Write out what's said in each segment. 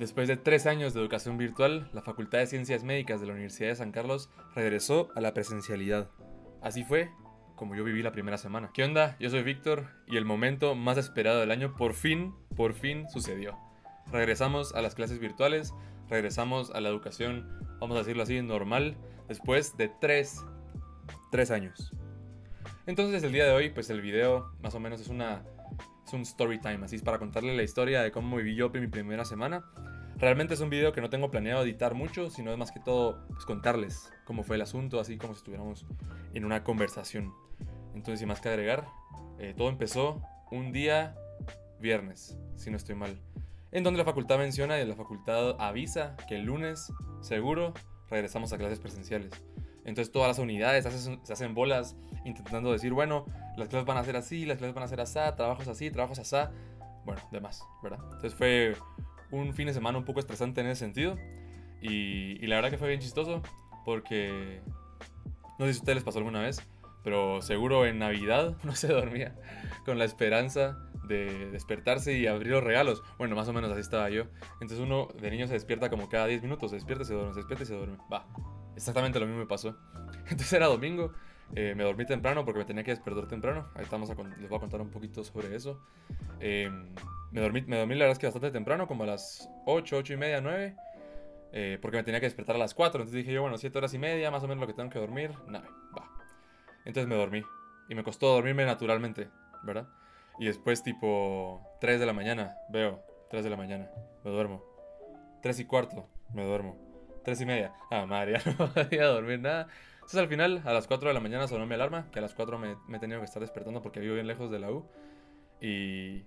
Después de tres años de educación virtual, la Facultad de Ciencias Médicas de la Universidad de San Carlos regresó a la presencialidad. Así fue como yo viví la primera semana. ¿Qué onda? Yo soy Víctor y el momento más esperado del año por fin, por fin sucedió. Regresamos a las clases virtuales, regresamos a la educación, vamos a decirlo así, normal, después de tres, tres años. Entonces el día de hoy, pues el video más o menos es una es un story time, así es para contarle la historia de cómo viví yo mi primera semana. Realmente es un video que no tengo planeado editar mucho, sino es más que todo pues, contarles cómo fue el asunto, así como si estuviéramos en una conversación. Entonces, sin más que agregar, eh, todo empezó un día viernes, si no estoy mal, en donde la facultad menciona y la facultad avisa que el lunes, seguro, regresamos a clases presenciales. Entonces todas las unidades se hacen bolas intentando decir, bueno, las clases van a ser así, las clases van a ser así, trabajos así, trabajos así, bueno, demás, ¿verdad? Entonces fue un fin de semana un poco estresante en ese sentido y, la verdad que fue bien chistoso porque no sé si a ustedes les pasó alguna vez, pero seguro en Navidad no se dormía con la esperanza de despertarse y abrir los regalos. Bueno, más o menos así estaba yo. Entonces uno de niño se despierta como cada 10 minutos, se despierta se duerme, se despierta y se duerme. Va, exactamente lo mismo me pasó. Entonces era domingo, eh, me dormí temprano porque me tenía que despertar temprano. Ahí estamos les voy a contar un poquito sobre eso. Em, me, dormí, me dormí la verdad es que bastante temprano, como a las 8, 8 y media, 9. Eh, porque me tenía que despertar a las 4. Entonces dije yo, bueno, 7 horas y media, más o menos lo que tengo que dormir. Nada, va. Entonces me dormí. Y me costó dormirme naturalmente, ¿verdad? Y después tipo 3 de la mañana, veo, 3 de la mañana, me duermo. 3 y cuarto, me duermo. 3 y media, ah, madre, ya no podía dormir nada. Entonces al final, a las 4 de la mañana sonó mi alarma, que a las 4 me, me he tenido que estar despertando porque vivo bien lejos de la U. Y,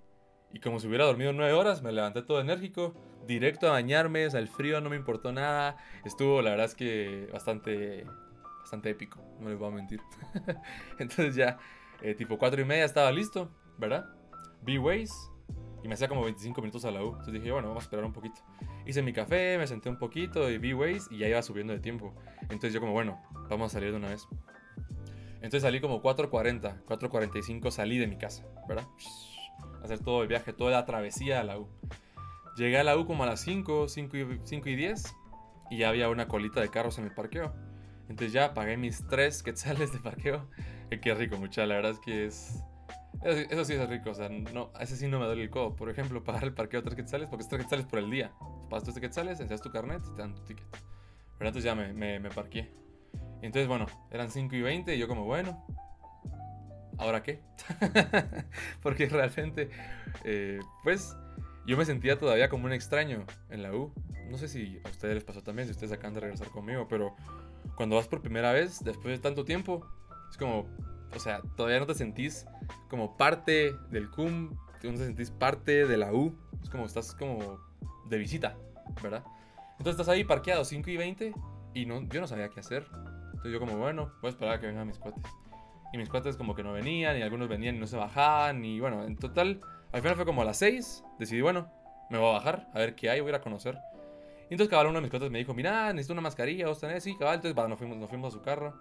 y como si hubiera dormido 9 horas, me levanté todo enérgico, directo a bañarme, o el frío no me importó nada. Estuvo, la verdad es que bastante, bastante épico, no les voy a mentir. Entonces ya, eh, tipo 4 y media estaba listo, ¿verdad? Vi Waze y me hacía como 25 minutos a la U. Entonces dije, bueno, vamos a esperar un poquito. Hice mi café, me senté un poquito y vi Waze y ya iba subiendo de tiempo. Entonces yo como, bueno, vamos a salir de una vez. Entonces salí como 4.40, 4.45 salí de mi casa, ¿verdad? Hacer todo el viaje, toda la travesía a la U. Llegué a la U como a las 5, 5 y, 5 y 10 y ya había una colita de carros en el parqueo. Entonces ya pagué mis 3 quetzales de parqueo. Qué rico, mucha, la verdad es que es eso, sí es rico, o sea, no, ese sí no me duele el codo. Por ejemplo, pagar el parqueo 3 quetzales, porque es 3 quetzales por el día. Pagas 3 quetzales, enseñas tu carnet y te dan tu ticket. Pero entonces ya me, me, parqué. Entonces, bueno, eran 5 y 20 y yo como, bueno, ¿ahora qué? porque realmente, eh, pues, yo me sentía todavía como un extraño en la U. No sé si a ustedes les pasó también, si ustedes acaban de regresar conmigo, pero cuando vas por primera vez, después de tanto tiempo, es como, o sea, todavía no te sentís como parte del CUM, no te sentís parte de la U, es como estás como de visita, ¿verdad? Entonces estás ahí parqueado 5 y 20 y no, yo no sabía qué hacer. Entonces yo como, bueno, voy a esperar a que vengan mis cuates. Y mis cuates como que no venían y algunos venían y no se bajaban y bueno, en total, al final fue como a las 6, decidí, bueno, me voy a bajar, a ver qué hay, voy a ir a conocer. Y entonces cabal uno de mis cuates me dijo, mira, necesito una mascarilla, vos tenés, sí, cabal, entonces nos, fuimos, nos fuimos a su carro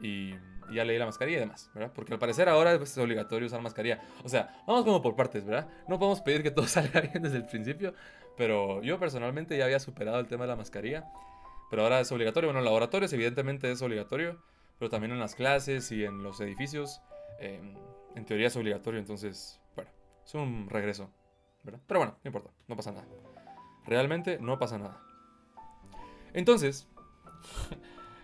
y ya leí la mascarilla y demás, ¿verdad? Porque al parecer ahora es obligatorio usar mascarilla. O sea, vamos como por partes, ¿verdad? No podemos pedir que todo salga bien desde el principio, pero yo personalmente ya había superado el tema de la mascarilla, pero ahora es obligatorio. Bueno, en laboratorios evidentemente es obligatorio, pero también en las clases y en los edificios, em, en teoría es obligatorio, entonces, bueno, es un regreso, ¿verdad? Pero bueno, no importa, no pasa nada. Realmente no pasa nada. Entonces,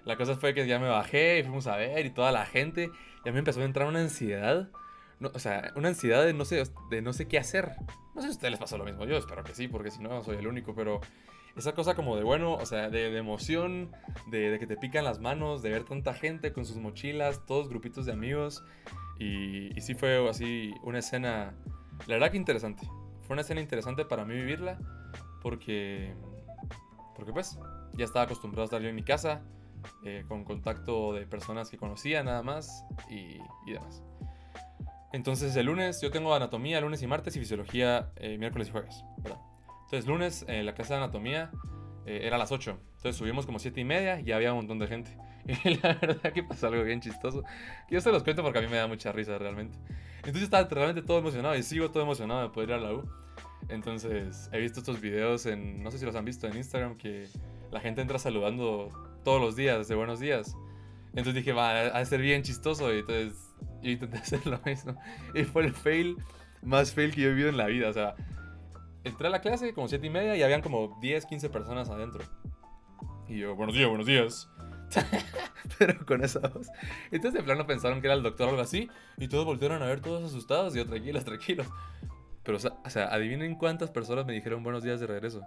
La cosa fue que ya me bajé y fuimos a ver y toda la gente. Y a mí me empezó a entrar una ansiedad. o sea, una ansiedad de no, sé, de no sé qué hacer. No sé si a ustedes les pasó lo mismo. Yo espero que sí, porque si no, soy el único. Pero esa cosa como de bueno, o sea, de, emoción, de, que te pican las manos, de ver tanta gente con sus mochilas, todos grupitos de amigos. Y, y sí fue así una escena, la verdad que interesante. Fue una escena interesante para mí vivirla. Porque, porque pues, ya estaba acostumbrado a estar yo en mi casa eh, con contacto de personas que conocía nada más y, demás. Entonces el lunes yo tengo anatomía lunes y martes y fisiología eh, miércoles y jueves, ¿verdad? Entonces lunes en la clase de anatomía eh, era a las 8, entonces subimos como 7 y media y había un montón de gente. Y la verdad que pasó algo bien chistoso, yo se los cuento porque a mí me da mucha risa realmente. Entonces estaba realmente todo emocionado y sigo todo emocionado de poder ir a la U. Entonces, he visto estos videos en, no sé si los han visto en Instagram, que la gente entra saludando todos los días, de buenos días. Entonces dije, va, a ser bien chistoso. Y entonces yo intenté hacer lo mismo. Y fue el fail más fail que yo he vivido en la vida. O sea, entré a la clase como 7 y media y habían como 10, 15 personas adentro. Y yo, buenos días, buenos días. Pero con esa voz. Entonces de plano pensaron que era el doctor o algo así. Y todos volvieron a ver todos asustados. Y yo, tranquilos, tranquilos. Pero, o sea, adivinen cuántas personas me dijeron buenos días de regreso.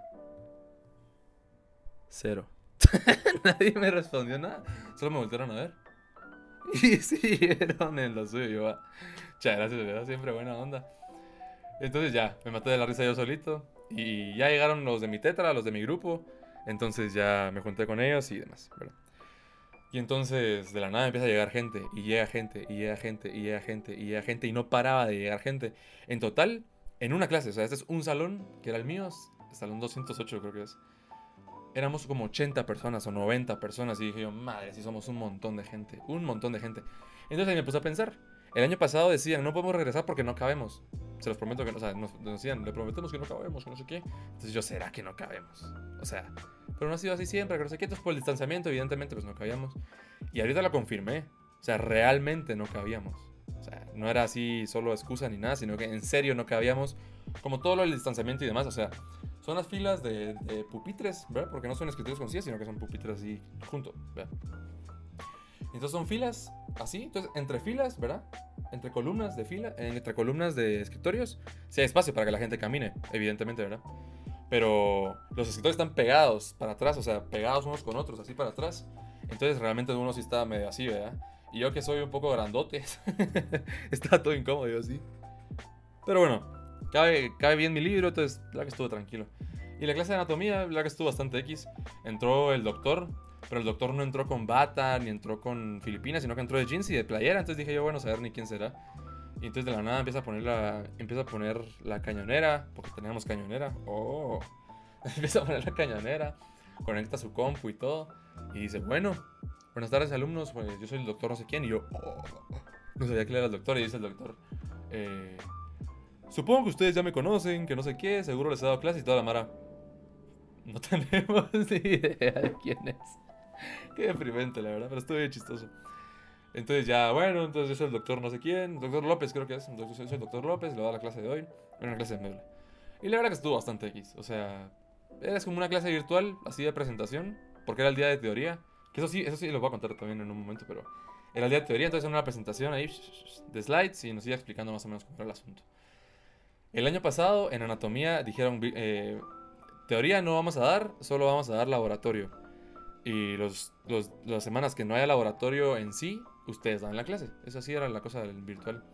Cero. Nadie me respondió nada. Solo me volvieron a ver. Y siguieron en lo suyo. Yo, muchas gracias, ¿verdad? Siempre buena onda. Entonces ya, me maté de la risa yo solito. Y ya llegaron los de mi tetra, los de mi grupo. Entonces ya me junté con ellos y demás, ¿verdad? Y entonces de la nada empieza a llegar gente, y llega gente, y llega gente, y llega gente, y llega gente, y no paraba de llegar gente. En total, en una clase, o sea, este es un salón, que era el mío, salón 208 creo que es. Éramos como 80 personas o 90 personas y dije yo, madre, si somos un montón de gente, un montón de gente. Entonces ahí me puse a pensar, el año pasado decían, no podemos regresar porque no cabemos. Se los prometo que no, o sea, nos, decían, le prometemos que no cabemos, que no sé qué. Entonces yo, ¿será que no cabemos? O sea, pero no ha sido así siempre, que no sé qué. Entonces por el distanciamiento, evidentemente, pues no cabíamos. Y ahorita lo confirmé. O sea, realmente no cabíamos. O sea, no era así solo excusa ni nada, sino que en serio no cabíamos. Como todo lo del distanciamiento y demás. O sea, son las filas de, pupitres, ¿verdad? Porque no son escritorios con sillas, sino que son pupitres así juntos, ¿verdad? Entonces son filas así. Entonces, entre filas, ¿verdad? Entre columnas de fila, entre columnas de escritorios, si hay espacio para que la gente camine, evidentemente, ¿verdad? Pero los escritorios están pegados para atrás, o sea, pegados unos con otros, así para atrás. Entonces, realmente uno sí está medio así, ¿verdad? Y yo que soy un poco grandote, está todo incómodo, yo así. Pero bueno, cabe, cabe bien mi libro, entonces, la que estuvo tranquilo. Y la clase de anatomía, la que estuvo bastante X. Entró el doctor, pero el doctor no entró con bata, ni entró con Filipinas, sino que entró de jeans y de playera. Entonces dije yo, bueno, saber ni quién será. Y entonces de la nada empieza a poner la, empieza a poner la cañonera, porque teníamos cañonera. Oh, empieza a poner la cañonera, conecta su compu y todo. Y dice, bueno, buenas tardes alumnos, pues yo soy el doctor no sé quién. Y yo, oh, no sabía que era el doctor. Y dice el doctor, eh, supongo que ustedes ya me conocen, que no sé qué, seguro les he dado clase y toda la mara. No tenemos idea de quién es. Qué deprimente, la verdad, pero estuvo chistoso. Entonces ya, bueno, entonces yo soy el doctor no sé quién, doctor López creo que es, yo soy el doctor López, le voy a la clase de hoy, una clase de meble. Y la verdad que estuvo bastante X, o sea, era como una clase virtual, así de presentación, porque era el día de teoría, que eso sí, eso sí lo voy a contar también en un momento, pero era el día de teoría, entonces era una presentación ahí de slides y nos iba explicando más o menos cómo era el asunto. El año pasado en anatomía dijeron, eh, teoría no vamos a dar, solo vamos a dar laboratorio. Y los, las semanas que no haya laboratorio en sí, ustedes dan la clase. Esa sí era la cosa del virtual.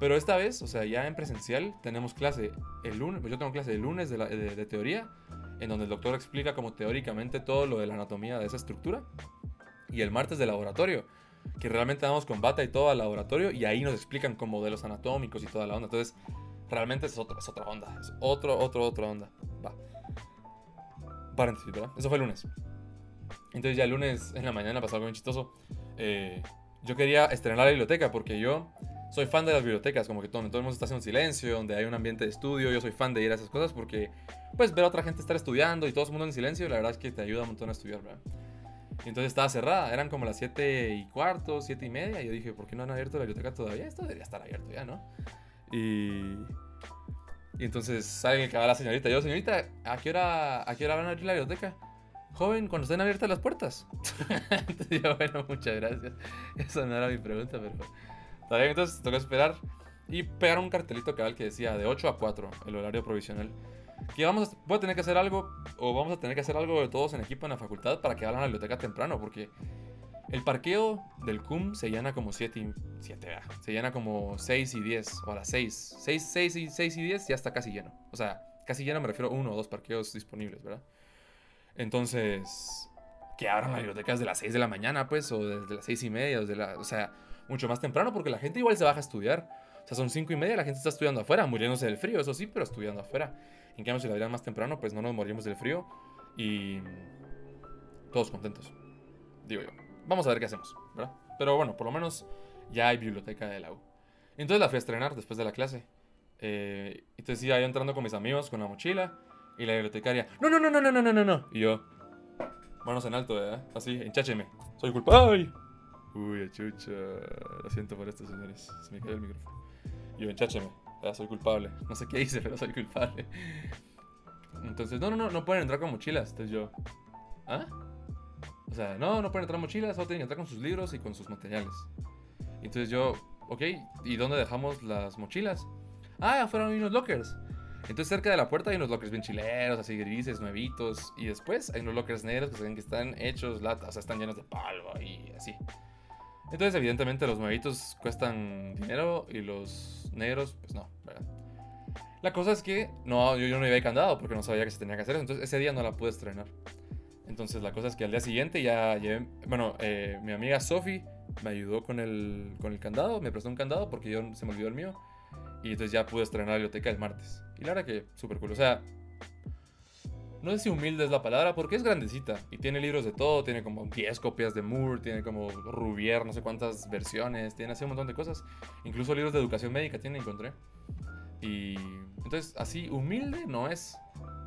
Pero esta vez, o sea, ya en presencial, tenemos clase el lunes. Yo tengo clase el lunes de, de, teoría, en donde el doctor explica como teóricamente todo lo de la anatomía de esa estructura. Y el martes de laboratorio, que realmente damos con bata y todo al laboratorio, y ahí nos explican como modelos anatómicos y toda la onda. Entonces, realmente es otra, es otra onda. Es otro, otro, otra onda. Va. Paréntesis, ¿verdad? Eso fue el lunes. Entonces ya el lunes en la mañana pasó algo muy chistoso. Eh, yo quería estrenar la biblioteca porque yo soy fan de las bibliotecas, como que todo, todo el mundo está haciendo silencio, donde hay un ambiente de estudio, yo soy fan de ir a esas cosas porque pues ver a otra gente estar estudiando y todo el mundo en silencio, la verdad es que te ayuda un montón a estudiar, ¿verdad? Y entonces estaba cerrada, eran como las 7 y cuarto, 7 y media, y yo dije, ¿por qué no han abierto la biblioteca todavía? Esto debería estar abierto ya, ¿no? Y... Y entonces sale que va la señorita, yo, señorita, ¿a qué hora, a qué hora van a abrir la biblioteca? joven, cuando estén abiertas las puertas. entonces yo, bueno, muchas gracias. Esa no era mi pregunta, pero está bien, entonces toca esperar. Y pegar un cartelito cabal que decía de 8 a 4, el horario provisional. Que vamos a, voy a tener que hacer algo, o vamos a tener que hacer algo de todos en equipo en la facultad para que vayan a la biblioteca temprano, porque el parqueo del CUM se llena como 7 y 7, se llena como 6 y 10, o a las 6. 6, 6 y 6 y 10 ya está casi lleno. O sea, casi lleno me refiero a uno o dos parqueos disponibles, ¿verdad? Entonces, que abran las bibliotecas de las 6 de la mañana, pues, o desde las 6 y media, desde la, o sea, mucho más temprano, porque la gente igual se baja a estudiar. O sea, son 5 y media, la gente está estudiando afuera, muriéndose del frío, eso sí, pero estudiando afuera. En cambio, si la abrieran más temprano, pues no nos morimos del frío y todos contentos, digo yo. Vamos a ver qué hacemos, ¿verdad? Pero bueno, por lo menos ya hay biblioteca de la U. Entonces la fui a estrenar después de la clase. Eh, entonces iba yo entrando con mis amigos con la mochila y la bibliotecaria, no, no, no, no, no, no, no, no. Y yo, manos en alto, ¿eh? Así, enchácheme. Soy culpable. Uy, chucha. Lo siento por esto, señores. Se me cayó el micrófono. Y yo, enchácheme. Ya, soy culpable. No sé qué hice, pero soy culpable. Entonces, no, no, no, no pueden entrar con mochilas. Entonces yo, ¿ah? O sea, no, no pueden entrar mochilas, solo tienen que entrar con sus libros y con sus materiales. Entonces yo, ok, ¿y dónde dejamos las mochilas? Ah, afuera hay unos lockers. Entonces cerca de la puerta hay unos lockers bien chileros, así grises, nuevitos. Y después hay unos lockers negros que se ven que están hechos, latas, o sea, están llenos de polvo y así. Entonces evidentemente los nuevitos cuestan dinero y los negros, pues no, ¿verdad? La cosa es que no, yo, yo no iba candado porque no sabía que se tenía que hacer eso. Entonces ese día no la pude estrenar. Entonces la cosa es que al día siguiente ya llevé, bueno, eh, mi amiga Sophie me ayudó con el, con el candado, me prestó un candado porque yo se me olvidó el mío. Y entonces ya pude estrenar la biblioteca el martes. Y la verdad que súper cool. O sea, no sé si humilde es la palabra porque es grandecita y tiene libros de todo. Tiene como 10 copias de Moore, tiene como Rubier, no sé cuántas versiones, tiene así un montón de cosas. Incluso libros de educación médica tiene, encontré. Y entonces, así humilde no es,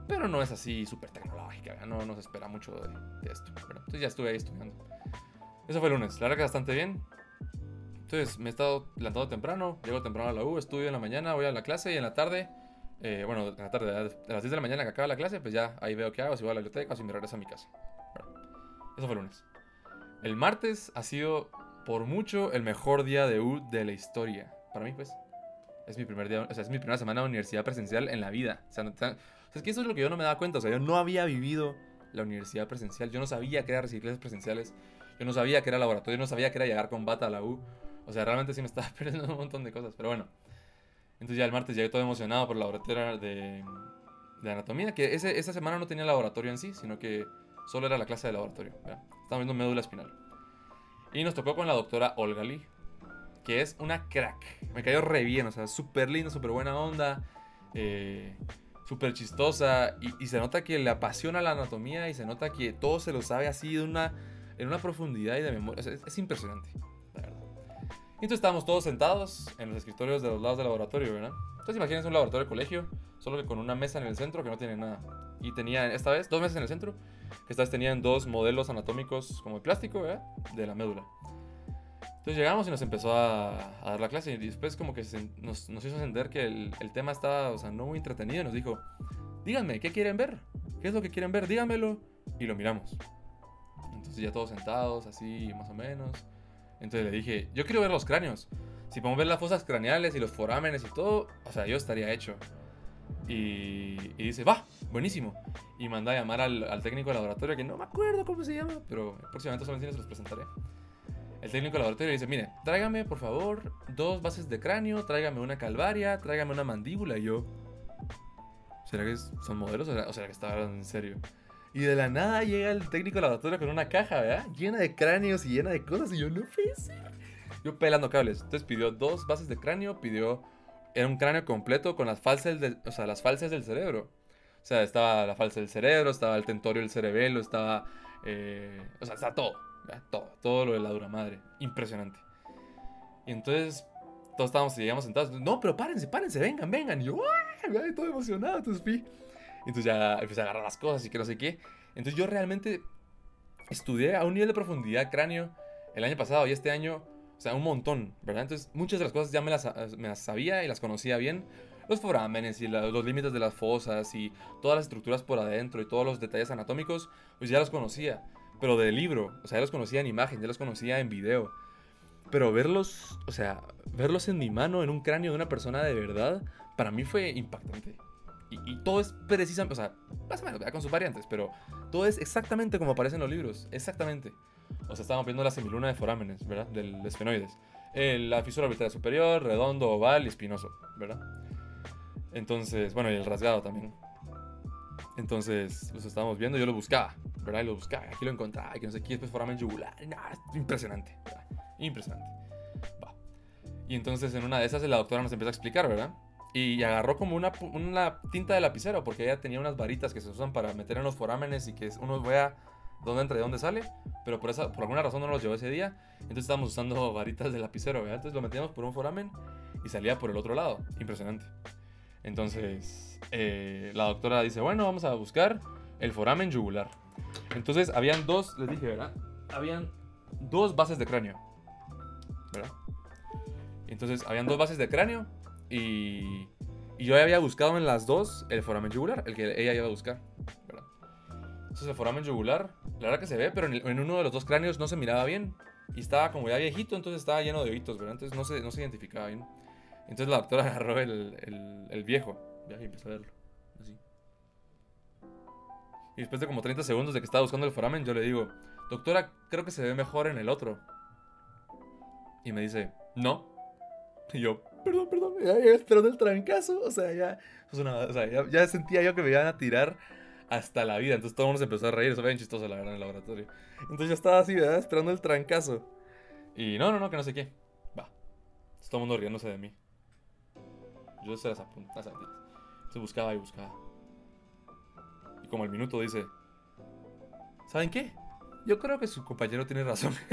pero no es así súper tecnológica. No nos espera mucho de, esto. entonces ya estuve ahí estudiando. Eso fue el lunes. La verdad que bastante bien. Entonces me he estado levantando temprano, llego temprano a la U, estudio en la mañana, voy a la clase y en la tarde, eh, bueno, en la tarde, a las 10 de la mañana que acaba la clase, pues ya ahí veo qué hago, si voy a la biblioteca o si me regreso a mi casa. eso fue el lunes. El martes ha sido por mucho el mejor día de U de la historia. Para mí, pues. Es mi primer día, o sea, es mi primera semana de universidad presencial en la vida. O sea, es que eso es lo que yo no me daba cuenta. O sea, yo no había vivido la universidad presencial. Yo no sabía que era recibir presenciales. Yo no sabía que era laboratorio. Yo no sabía que era llegar con bata a la U. O sea, realmente sí me estaba perdiendo un montón de cosas. Pero bueno. Entonces ya el martes llegué todo emocionado por el laboratorio de, de anatomía. Que ese, esa semana no tenía laboratorio en sí, sino que solo era la clase de laboratorio. Estaba viendo médula espinal. Y nos tocó con la doctora Olga Lee que es una crack. Me cayó re bien, o sea, súper linda, súper buena onda, eh, súper chistosa. Y, se nota que le apasiona la anatomía y se nota que todo se lo sabe así de una, en una profundidad y de memoria. es, impresionante, entonces estábamos todos sentados en los escritorios de los lados del laboratorio, ¿verdad? Entonces imagínense un laboratorio de colegio, solo que con una mesa en el centro que no tiene nada. Y tenía, esta vez, dos mesas en el centro, que esta vez tenían dos modelos anatómicos como de plástico. De la médula. Entonces llegamos y nos empezó a, dar la clase y después como que nos, hizo entender que el, tema estaba, o sea, no muy entretenido. Nos dijo, díganme, ¿qué quieren ver? ¿Qué es lo que quieren ver? Díganmelo. Y lo miramos. Entonces ya todos sentados, así más o menos. Entonces le dije, yo quiero ver los cráneos. Si podemos ver las fosas craneales y los forámenes y todo, o sea, yo estaría hecho. Y, dice, va, buenísimo. Y manda a llamar al, técnico de laboratorio, que no me acuerdo cómo se llama, pero próximamente solamente se los presentaré el técnico laboratorio dice, mire, tráigame por favor dos bases de cráneo, tráigame una calvaria, tráigame una mandíbula. Y yo, ¿será que son modelos o será que está en serio? Y de la nada llega el técnico laboratorio con una caja, ¿verdad? Llena de cráneos y llena de cosas. Y yo, no puede. Yo pelando cables. Entonces pidió dos bases de cráneo, pidió... Era un cráneo completo con las falsas del, o sea, las falsas del cerebro. O sea, estaba la falsa del cerebro, estaba el tentorio del cerebelo, estaba... Eh, o sea, está todo. Todo, todo lo de la dura madre. Impresionante. Y entonces todos estábamos y llegamos sentados. No, pero párense, párense, vengan, vengan. Y yo, ¡ay! Todo emocionado, entonces fui. Entonces ya empecé a agarrar las cosas y que no sé qué. Entonces yo realmente estudié a un nivel de profundidad cráneo el año pasado y este año, o sea, un montón, ¿verdad? Entonces muchas de las cosas ya me las, me las sabía y las conocía bien. Los forámenes y los límites de las fosas y todas las estructuras por adentro y todos los detalles anatómicos, pues ya los conocía pero de libro. O sea, ya los conocía en imagen, ya los conocía en video. Pero verlos, o sea, verlos en mi mano, en un cráneo de una persona de verdad, para mí fue impactante. Y, todo es precisamente, o sea, más o menos, con sus variantes, pero todo es exactamente como aparece en los libros, exactamente. O sea, estábamos viendo la semiluna de forámenes, ¿verdad? Del, de esfenoides. la fisura orbital superior, redondo, oval y espinoso, ¿verdad? Entonces, bueno, y el rasgado también. Entonces, los estábamos viendo, yo lo buscaba, ¿verdad? Y lo buscaba, aquí lo encontraba, que no sé qué, después foramen yugular, impresionante, ¿verdad? Impresionante. Va. Y entonces en una de esas la doctora nos empieza a explicar, ¿verdad? Y agarró como una, una tinta de lapicero, porque ella tenía unas varitas que se usan para meter en los forámenes y que uno vea dónde entra y dónde sale, pero por, esa, por alguna razón no los llevó ese día, entonces estábamos usando varitas de lapicero, ¿verdad? Entonces lo metíamos por un foramen y salía por el otro lado, impresionante. Entonces, eh, la doctora dice, bueno, vamos a buscar el foramen yugular. Entonces, habían dos, les dije, ¿verdad? Habían dos bases de cráneo. ¿Verdad? Entonces, habían dos bases de cráneo y, y yo había buscado en las dos el foramen yugular, el que ella iba a buscar. ¿verdad? Entonces, el foramen yugular, la verdad que se ve, pero en, uno de los dos cráneos no se miraba bien. Y estaba como ya viejito, entonces estaba lleno de hoyitos, ¿verdad? Entonces no se, no se identificaba bien. Entonces la doctora agarró el, el, viejo ya, y empezó a verlo. Así. Y después de como 30 segundos de que estaba buscando el foramen, yo le digo, doctora, creo que se ve mejor en el otro. Y me dice, no. Y yo, perdón, perdón, ya, esperando el trancazo. O sea, ya, ya, sentía yo que me iban a tirar hasta la vida. Entonces todo el mundo se empezó a reír. Eso fue bien chistoso, la verdad, en el laboratorio. Entonces yo estaba así, ¿verdad? Esperando el trancazo. Y no, no, no, que no sé qué. Va. Todo el mundo riéndose de mí. Yo se las apuntaba. Entonces buscaba y buscaba. Y como al minuto dice: ¿Saben qué? Yo creo que su compañero tiene razón.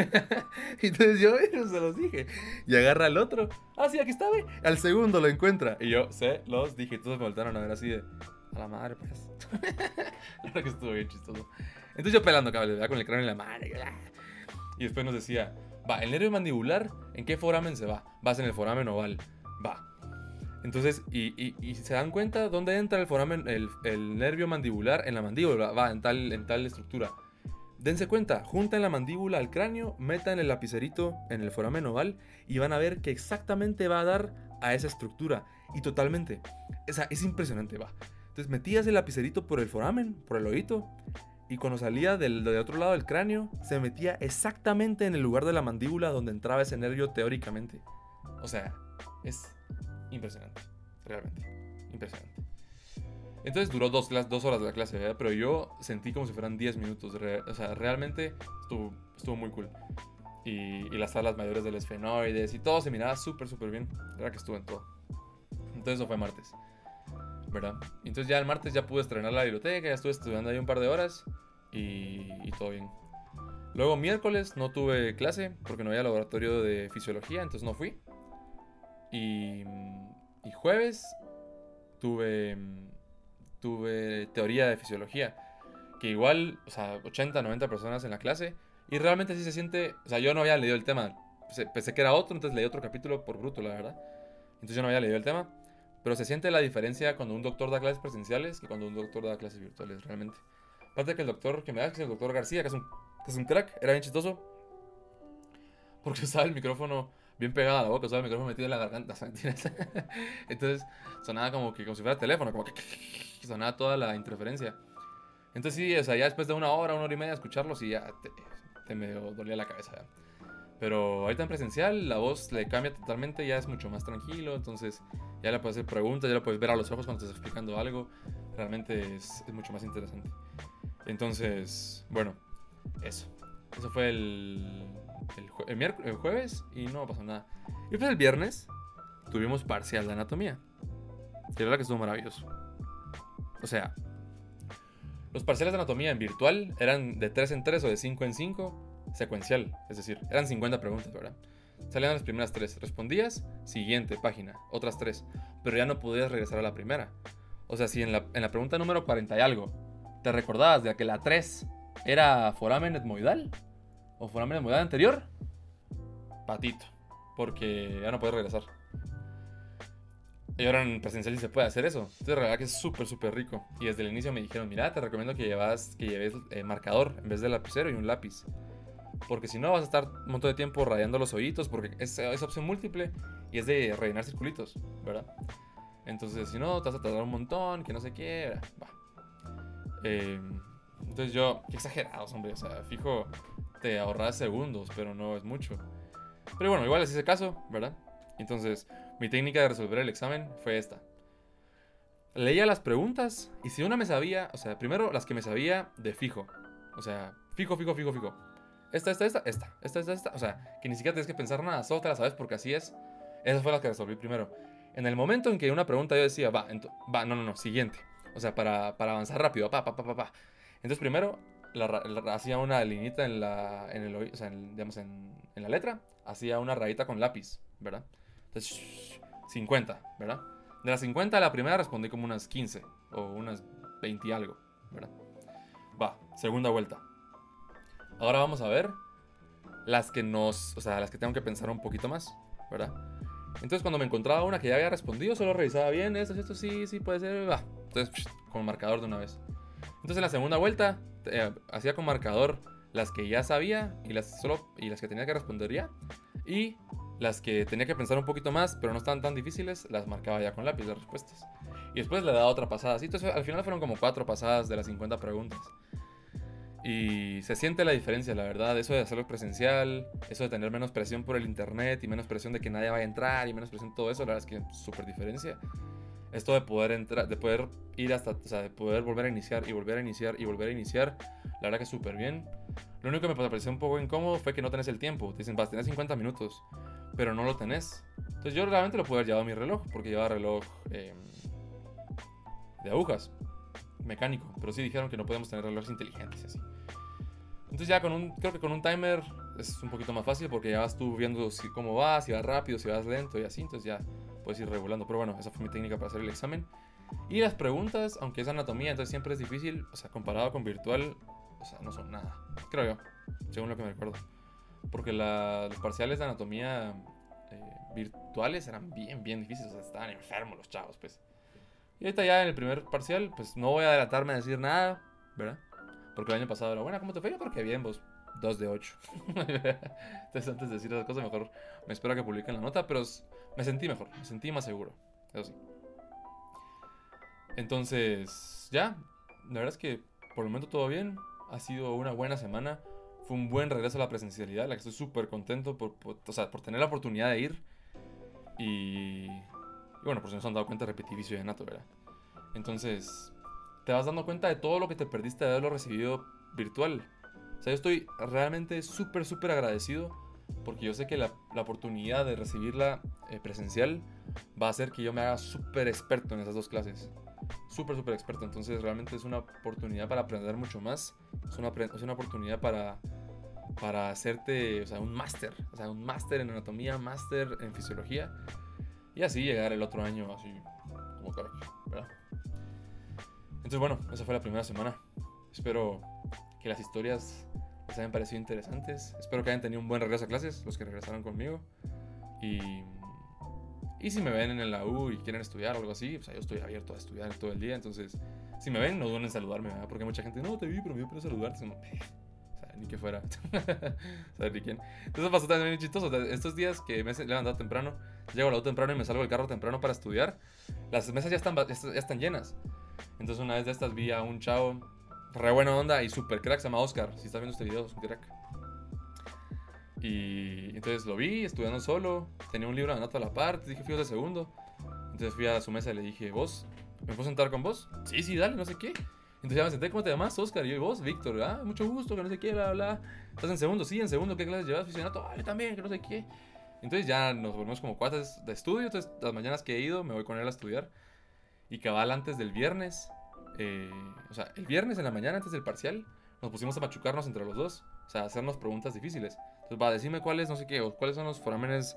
Entonces yo se los dije. Y agarra al otro. Ah, sí, aquí está, ve. Al segundo lo encuentra. Y yo se los dije. Entonces me voltaron a ver así de. A la madre, pues. la que estuvo bien chistoso. Entonces yo pelando ¿verdad? Con el cráneo en la "Ah". y después nos decía: Va, el nervio mandibular, ¿en qué foramen se va? Vas en el foramen oval. Va. Entonces, y, y- se dan cuenta dónde entra el foramen, el, nervio mandibular en la mandíbula. Va, en tal, en tal estructura. Dense cuenta, juntan la mandíbula al cráneo, metan el lapicerito en el foramen oval y van a ver que exactamente va a dar a esa estructura. Y totalmente. O sea, es impresionante, va. Entonces metías el lapicerito por el foramen, por el oído, y cuando salía del, del otro lado del cráneo, se metía exactamente en el lugar de la mandíbula donde entraba ese nervio teóricamente. O sea, es impresionante, realmente. Impresionante. Entonces duró dos, dos horas la clase, ¿verdad? pero yo sentí como si fueran 10 minutos. o sea, realmente estuvo, estuvo muy cool. Y, y las salas mayores del esfenoides y todo se miraba súper, súper bien. Verdad que estuvo en todo. Entonces eso fue martes. ¿Verdad? Entonces ya el martes ya pude estrenar la biblioteca, ya estuve estudiando ahí un par de horas y, y todo bien. Luego miércoles no tuve clase porque no había laboratorio de fisiología, entonces no fui. Y, y jueves tuve, tuve teoría de fisiología, que igual, o sea, 80, 90 personas en la clase, y realmente sí se siente, o sea, yo no había leído el tema, pensé, pensé que era otro, entonces leí otro capítulo por bruto, la verdad. Entonces yo no había leído el tema, pero se siente la diferencia cuando un doctor da clases presenciales que cuando un doctor da clases virtuales, realmente. Aparte que el doctor que me da, que es el doctor García, que es un, que es un crack, era bien chistoso, porque usaba el micrófono bien pegado a la boca, usaba el micrófono metido en la garganta, ¿sabes? Entonces sonaba como que como si fuera teléfono, como que sonaba toda la interferencia. Entonces sí, o sea, ya después de una hora, una hora y media escucharlos y ya te, te medio dolía la cabeza. ¿ya? Pero ahorita en presencial la voz le cambia totalmente, ya es mucho más tranquilo, entonces ya le puedes hacer preguntas, ya le puedes ver a los ojos cuando te estás explicando algo. Realmente es, es mucho más interesante. Entonces, bueno, eso. Eso fue el, el, jue- el miérc- el jueves y no pasó nada. Y pues el viernes tuvimos parcial de anatomía. Que la verdad que estuvo maravilloso. O sea, los parciales de anatomía en virtual eran de 3 en 3 o de 5 en 5, secuencial. Es decir, eran 50 preguntas, ¿verdad? Salían las primeras 3. Respondías, siguiente página, otras 3. Pero ya no podías regresar a la primera. O sea, si en la, en la pregunta número 40 y algo te recordabas de que la 3 era foramen etmoidal o foramen etmoidal anterior, patito. Porque ya no puedes regresar. Y ahora en presencial se puede hacer eso. Entonces, la verdad que es súper, súper rico. Y desde el inicio me dijeron, mira, te recomiendo que, llevas, que lleves eh, marcador en vez de lapicero y un lápiz. Porque si no vas a estar un montón de tiempo rayando los ojitos porque es, es opción múltiple y es de rellenar circulitos, ¿verdad? Entonces, si no, te vas a tardar un montón, que no sé qué, va. Eh, entonces yo, qué exagerados, hombre, o sea, fijo, te ahorras segundos, pero no es mucho. Pero bueno, igual les hice caso, ¿verdad? Entonces, mi técnica de resolver el examen fue esta. Leía las preguntas y si una me sabía, o sea, primero las que me sabía de fijo. O sea, fijo, fijo, fijo, fijo. Esta, esta, esta, esta, esta, esta, esta. O sea, que ni siquiera tienes que pensar nada, solo te la sabes porque así es. Esas fue las que resolví primero. En el momento en que una pregunta yo decía, va, no, no, no, siguiente. O sea, para, para avanzar rápido, pa, pa, pa, pa. Entonces primero hacía una linita en la, en el, o sea, en, en, la letra, hacía una rayita con lápiz, ¿verdad? Entonces, 50, ¿verdad? De las 50 a la primera respondí como unas 15 o unas 20 y algo, ¿verdad? Va, segunda vuelta. Ahora vamos a ver las que nos, o sea, las que tengo que pensar un poquito más, ¿verdad? Entonces cuando me encontraba una que ya había respondido, solo revisaba bien, esto, esto sí, sí puede ser, va. Entonces, con marcador de una vez. Entonces en la segunda vuelta, eh, hacía con marcador las que ya sabía y las, solo, y las que tenía que responder ya. Y las que tenía que pensar un poquito más, pero no estaban tan difíciles, las marcaba ya con lápiz de respuestas. Y después le daba otra pasada. Así, entonces al final fueron como cuatro pasadas de las 50 preguntas. Y se siente la diferencia, la verdad. Eso de hacerlo presencial, eso de tener menos presión por el internet y menos presión de que nadie vaya a entrar y menos presión todo eso, la verdad es que súper diferencia. Esto de poder entrar, de poder ir hasta, de poder volver a iniciar y volver a iniciar y volver a iniciar, la verdad que súper bien. Lo único que me pareció un poco incómodo fue que no tenés el tiempo. Te dicen, vas, tenés 50 minutos, pero no lo tenés. Entonces yo realmente lo puedo haber llevado mi reloj, porque llevaba reloj em, de agujas, mecánico. Pero sí dijeron que no podemos tener relojes inteligentes y así. Entonces ya con un, creo que con un timer es un poquito más fácil porque ya vas tú viendo si, cómo vas, si vas rápido, si vas lento y así, entonces ya puedes ir regulando. Pero bueno, esa fue mi técnica para hacer el examen. Y las preguntas, aunque es anatomía, entonces siempre es difícil, o sea, comparado con virtual, o sea, no son nada, creo yo, según lo que me recuerdo. Porque los parciales de anatomía eh, virtuales eran bien, bien difíciles, o sea, estaban enfermos los chavos, pues. Y ahorita ya en el primer parcial, pues no voy a adelantarme a decir nada, ¿verdad? Porque el año pasado era, buena, ¿cómo te fue? Yo creo que bien, vos. 2 de 8. Entonces, antes de decir esas cosas, mejor me espero a que publiquen la nota, pero me sentí mejor, me sentí más seguro. Eso sí. Entonces, ya. La verdad es que por el momento todo bien. Ha sido una buena semana. Fue un buen regreso a la presencialidad, la que estoy súper contento por, o sea, por tener la oportunidad de ir. Y, bueno, por si no se han dado cuenta, repetí vicio de nato, ¿verdad? Entonces, te vas dando cuenta de todo lo que te perdiste de haberlo recibido virtual. O sea, yo estoy realmente súper, súper agradecido porque yo sé que la, la oportunidad de recibirla eh, presencial va a hacer que yo me haga súper experto en esas dos clases. Súper, súper experto. Entonces realmente es una oportunidad para aprender mucho más. Es una, es una oportunidad para, para hacerte, o sea, un máster. O sea, un máster en anatomía, máster en fisiología. Y así llegar el otro año así como carajo, ¿verdad? Entonces, bueno, esa fue la primera semana. Espero que las historias les hayan parecido interesantes. Espero que hayan tenido un buen regreso a clases, los que regresaron conmigo. Y, y si me ven en la U y quieren estudiar o algo así, pues yo estoy abierto a estudiar todo el día. Entonces, si me ven, no duden en saludarme, ¿verdad? Porque mucha gente, no te vi, pero me dio pena saludarte. ni que fuera. ¿Sabes ni quién? Entonces pasó también muy chistoso. estos días que me he levantado temprano, llego a la U temprano y me salgo del carro temprano para estudiar, las mesas ya están, ya están llenas. Entonces una vez de estas vi a un chavo re buena onda y super crack, se llama Oscar. Si estás viendo este video, es un crack. Y entonces lo vi estudiando solo, tenía un libro de nota a la parte, dije, fui de segundo. Entonces fui a su mesa y le dije, ¿vos? ¿Me puedo sentar con vos? Sí, sí, dale, no sé qué. Entonces ya me senté, ¿cómo te llamas? Oscar. Y yo, vos, Víctor, ah, mucho gusto, que no sé qué, bla, bla. ¿Estás en segundo? Sí, en segundo, ¿qué clases llevas? Fisionato, ah, yo también, que no sé qué. Entonces ya nos volvemos como cuates de estudio. Entonces las mañanas que he ido me voy con él a estudiar. Y cabal antes del viernes, eh, o sea, el viernes en la mañana antes del parcial, nos pusimos a machucarnos entre los dos, o sea, hacernos preguntas difíciles. Entonces, va, decirme cuáles, no sé qué, cuáles son los forámenes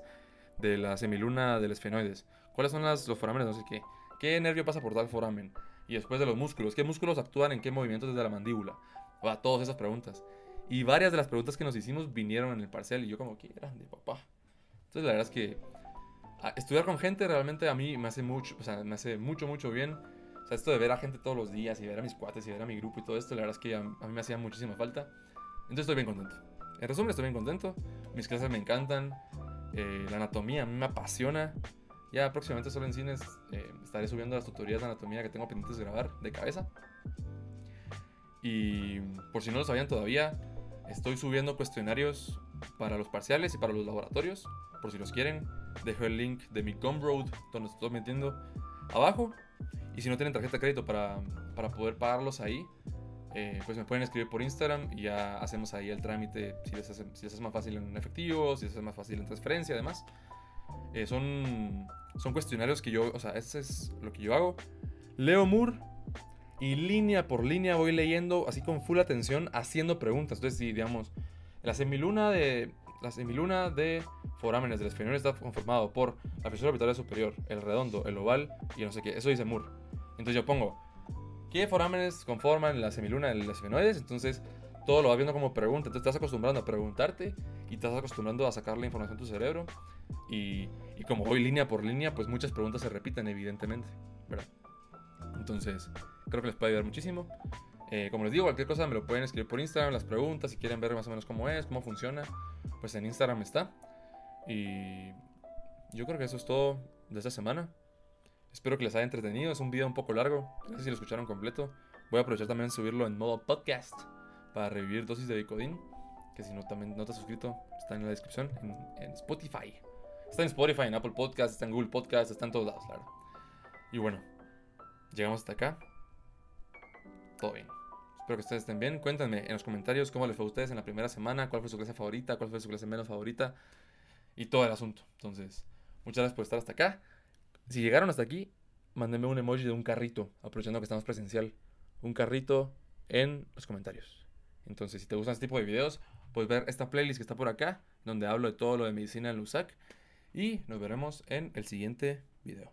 de la semiluna del esfenoides, cuáles son los forámenes, no sé qué, qué nervio pasa por tal foramen, y después de los músculos, qué músculos actúan en qué movimientos desde la mandíbula, va, todas esas preguntas. Y varias de las preguntas que nos hicimos vinieron en el parcial, y yo como, qué grande, papá. Entonces, la verdad es que estudiar con gente realmente a mí me hace mucho, o sea, me hace mucho, mucho bien o sea, esto de ver a gente todos los días y ver a mis cuates y ver a mi grupo y todo esto, la verdad es que a, mí me hacía muchísima falta. Entonces estoy bien contento. En resumen, estoy bien contento. Mis clases me encantan. Eh, la anatomía me apasiona. Ya próximamente solo en cines eh, estaré subiendo las tutorías de anatomía que tengo pendientes de grabar de cabeza. Y por si no lo sabían todavía, estoy subiendo cuestionarios para los parciales y para los laboratorios. Por si los quieren, dejo el link de mi Gumroad donde estoy metiendo abajo. Y si no tienen tarjeta de crédito para, para poder pagarlos ahí, eh, pues me pueden escribir por Instagram y ya hacemos ahí el trámite si les, hace, más fácil en efectivo, si les es más fácil en transferencia, además. Eh, son, son cuestionarios que yo, o sea, este es lo que yo hago. Leo Moore y línea por línea voy leyendo así con full atención, haciendo preguntas. Entonces, si digamos, la semiluna de, la semiluna de forámenes del esfenoide está conformado por la fisura orbital superior, el redondo, el oval y no sé qué. Eso dice Moore. Entonces yo pongo, ¿qué forámenes conforman la semiluna del esfenoides? Entonces todo lo vas viendo como pregunta. Entonces te estás acostumbrando a preguntarte y estás acostumbrando a sacar la información de tu cerebro. Y, y como voy línea por línea, pues muchas preguntas se repiten, evidentemente. ¿verdad? Entonces, creo que les puede ayudar muchísimo. Eh, como les digo, cualquier cosa me lo pueden escribir por Instagram, las preguntas, si quieren ver más o menos cómo es, cómo funciona, pues en Instagram está. Y yo creo que eso es todo de esta semana. Espero que les haya entretenido, es un video un poco largo, no sé si lo escucharon completo. Voy a aprovechar también subirlo en modo podcast para revivir dosis de Bicodin, que si no también no te has suscrito, está en la descripción, en, en Spotify. Está en Spotify, en Apple Podcast, está en Google Podcast, está en todos lados, claro. Y bueno, llegamos hasta acá. Todo bien. Espero que ustedes estén bien. Cuéntenme en los comentarios cómo les fue a ustedes en la primera semana, cuál fue su clase favorita, cuál fue su clase menos favorita y todo el asunto. Entonces, muchas gracias por estar hasta acá. Si llegaron hasta aquí, mándenme un emoji de un carrito, aprovechando que estamos presencial. Un carrito en los comentarios. Entonces, si te gustan este tipo de videos, puedes ver esta playlist que está por acá, donde hablo de todo lo de medicina en LUSAC. Y nos veremos en el siguiente video.